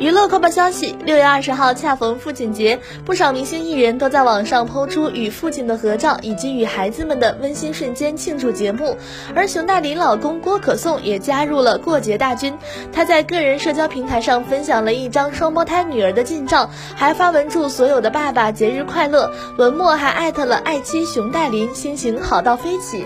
娱乐快报消息：六月二十号恰逢父亲节，不少明星艺人都在网上抛出与父亲的合照，以及与孩子们的温馨瞬间庆祝节目。而熊黛林老公郭可颂也加入了过节大军，他在个人社交平台上分享了一张双胞胎女儿的近照，还发文祝所有的爸爸节日快乐，文末还艾特了爱妻熊黛林，心情好到飞起。